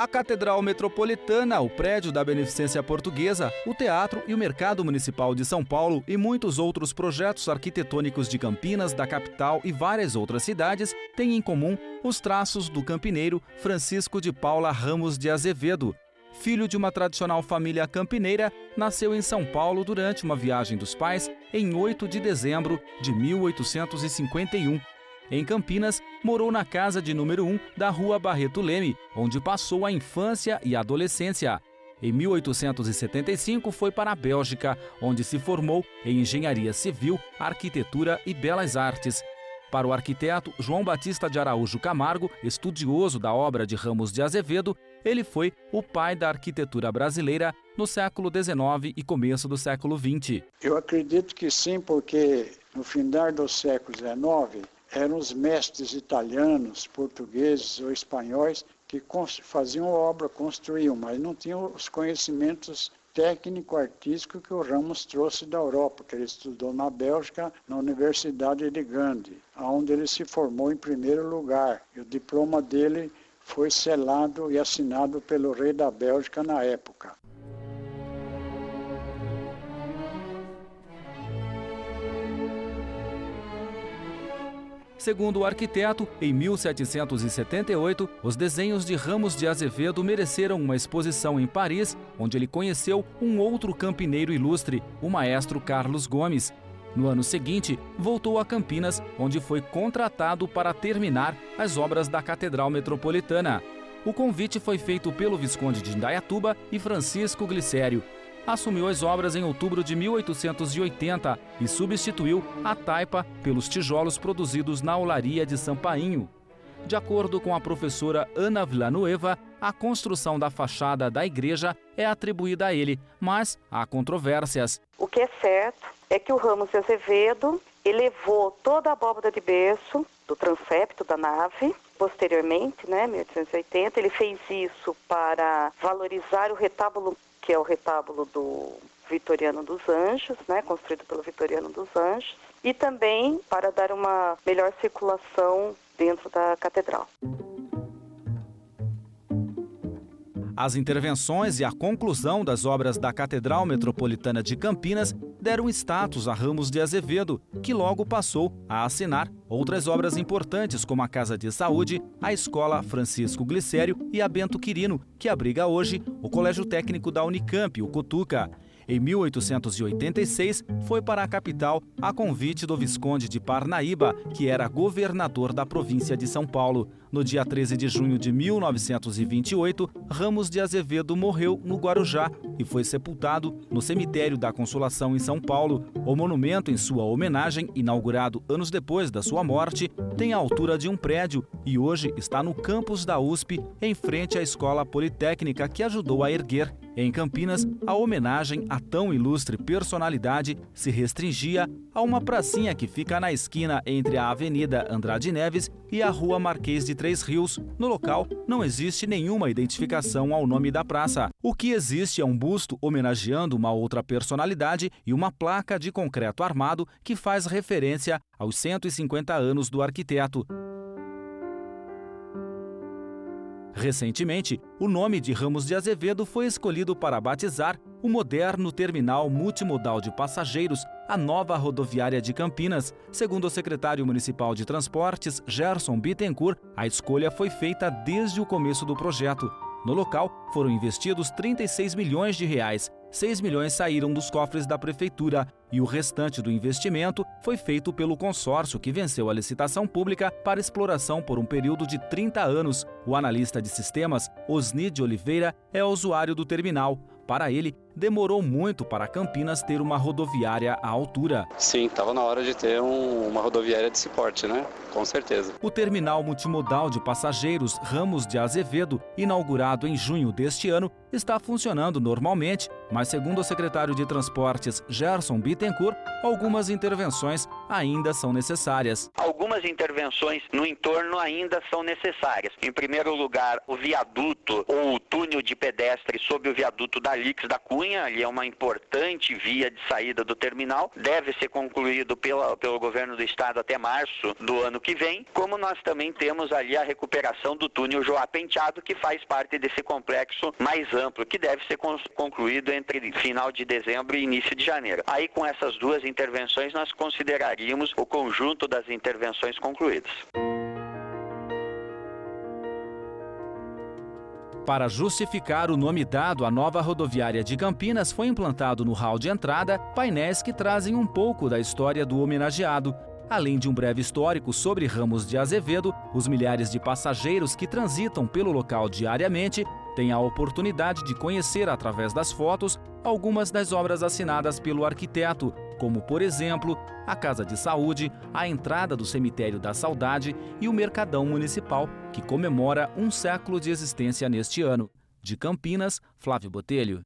A Catedral Metropolitana, o prédio da Beneficência Portuguesa, o Teatro e o Mercado Municipal de São Paulo e muitos outros projetos arquitetônicos de Campinas, da capital e várias outras cidades têm em comum os traços do campineiro Francisco de Paula Ramos de Azevedo. Filho de uma tradicional família campineira, nasceu em São Paulo durante uma viagem dos pais em 8 de dezembro de 1851 em Campinas, morou na casa de número 1 da Rua Barreto Leme, onde passou a infância e a adolescência. Em 1875 foi para a Bélgica, onde se formou em engenharia civil, arquitetura e belas artes. Para o arquiteto João Batista de Araújo Camargo, estudioso da obra de Ramos de Azevedo, ele foi o pai da arquitetura brasileira no século XIX e começo do século XX. Eu acredito que sim, porque no final do século XIX eram os mestres italianos, portugueses ou espanhóis que faziam obra, construíam, mas não tinham os conhecimentos técnico-artístico que o Ramos trouxe da Europa, que ele estudou na Bélgica, na Universidade de Gandhi, onde ele se formou em primeiro lugar. E o diploma dele foi selado e assinado pelo rei da Bélgica na época. Segundo o arquiteto, em 1778, os desenhos de Ramos de Azevedo mereceram uma exposição em Paris, onde ele conheceu um outro campineiro ilustre, o maestro Carlos Gomes. No ano seguinte, voltou a Campinas, onde foi contratado para terminar as obras da Catedral Metropolitana. O convite foi feito pelo Visconde de Indaiatuba e Francisco Glicério, assumiu as obras em outubro de 1880 e substituiu a taipa pelos tijolos produzidos na olaria de Sampainho. De acordo com a professora Ana Villanueva, a construção da fachada da igreja é atribuída a ele, mas há controvérsias. O que é certo é que o Ramos de Azevedo elevou toda a abóbada de berço do transepto da nave. Posteriormente, né, 1880, ele fez isso para valorizar o retábulo que é o retábulo do Vitoriano dos Anjos, né, construído pelo Vitoriano dos Anjos, e também para dar uma melhor circulação dentro da catedral. As intervenções e a conclusão das obras da Catedral Metropolitana de Campinas deram status a Ramos de Azevedo, que logo passou a assinar outras obras importantes como a Casa de Saúde, a Escola Francisco Glicério e a Bento Quirino, que abriga hoje o Colégio Técnico da Unicamp, o Cotuca. Em 1886, foi para a capital a convite do Visconde de Parnaíba, que era governador da província de São Paulo. No dia 13 de junho de 1928, Ramos de Azevedo morreu no Guarujá e foi sepultado no cemitério da Consolação em São Paulo. O monumento em sua homenagem, inaugurado anos depois da sua morte, tem a altura de um prédio e hoje está no campus da USP, em frente à Escola Politécnica que ajudou a erguer. Em Campinas, a homenagem a tão ilustre personalidade se restringia a uma pracinha que fica na esquina entre a Avenida Andrade Neves e a Rua Marquês de Três Rios. No local, não existe nenhuma identificação ao nome da praça. O que existe é um busto homenageando uma outra personalidade e uma placa de concreto armado que faz referência aos 150 anos do arquiteto. Recentemente, o nome de Ramos de Azevedo foi escolhido para batizar o moderno terminal multimodal de passageiros, a nova rodoviária de Campinas. Segundo o secretário municipal de Transportes, Gerson Bittencourt, a escolha foi feita desde o começo do projeto. No local, foram investidos 36 milhões de reais. 6 milhões saíram dos cofres da prefeitura e o restante do investimento foi feito pelo consórcio que venceu a licitação pública para exploração por um período de 30 anos. O analista de sistemas, Osni de Oliveira, é usuário do terminal. Para ele, demorou muito para Campinas ter uma rodoviária à altura. Sim, estava na hora de ter um, uma rodoviária desse porte, né? Com certeza. O terminal multimodal de passageiros Ramos de Azevedo, inaugurado em junho deste ano, está funcionando normalmente, mas segundo o secretário de Transportes Gerson Bittencourt, algumas intervenções ainda são necessárias. Algumas intervenções no entorno ainda são necessárias. Em primeiro lugar, o viaduto ou o túnel de pedestre sob o viaduto da Lix da Cunha, ali é uma importante via de saída do terminal, deve ser concluído pela, pelo governo do estado até março do ano que vem, como nós também temos ali a recuperação do túnel Joá Penteado, que faz parte desse complexo mais amplo, que deve ser concluído entre final de dezembro e início de janeiro. Aí com essas duas intervenções nós consideraríamos o conjunto das intervenções concluídas. Para justificar o nome dado à nova rodoviária de Campinas, foi implantado no hall de entrada painéis que trazem um pouco da história do homenageado. Além de um breve histórico sobre Ramos de Azevedo, os milhares de passageiros que transitam pelo local diariamente têm a oportunidade de conhecer, através das fotos, algumas das obras assinadas pelo arquiteto, como, por exemplo, a Casa de Saúde, a entrada do Cemitério da Saudade e o Mercadão Municipal, que comemora um século de existência neste ano. De Campinas, Flávio Botelho.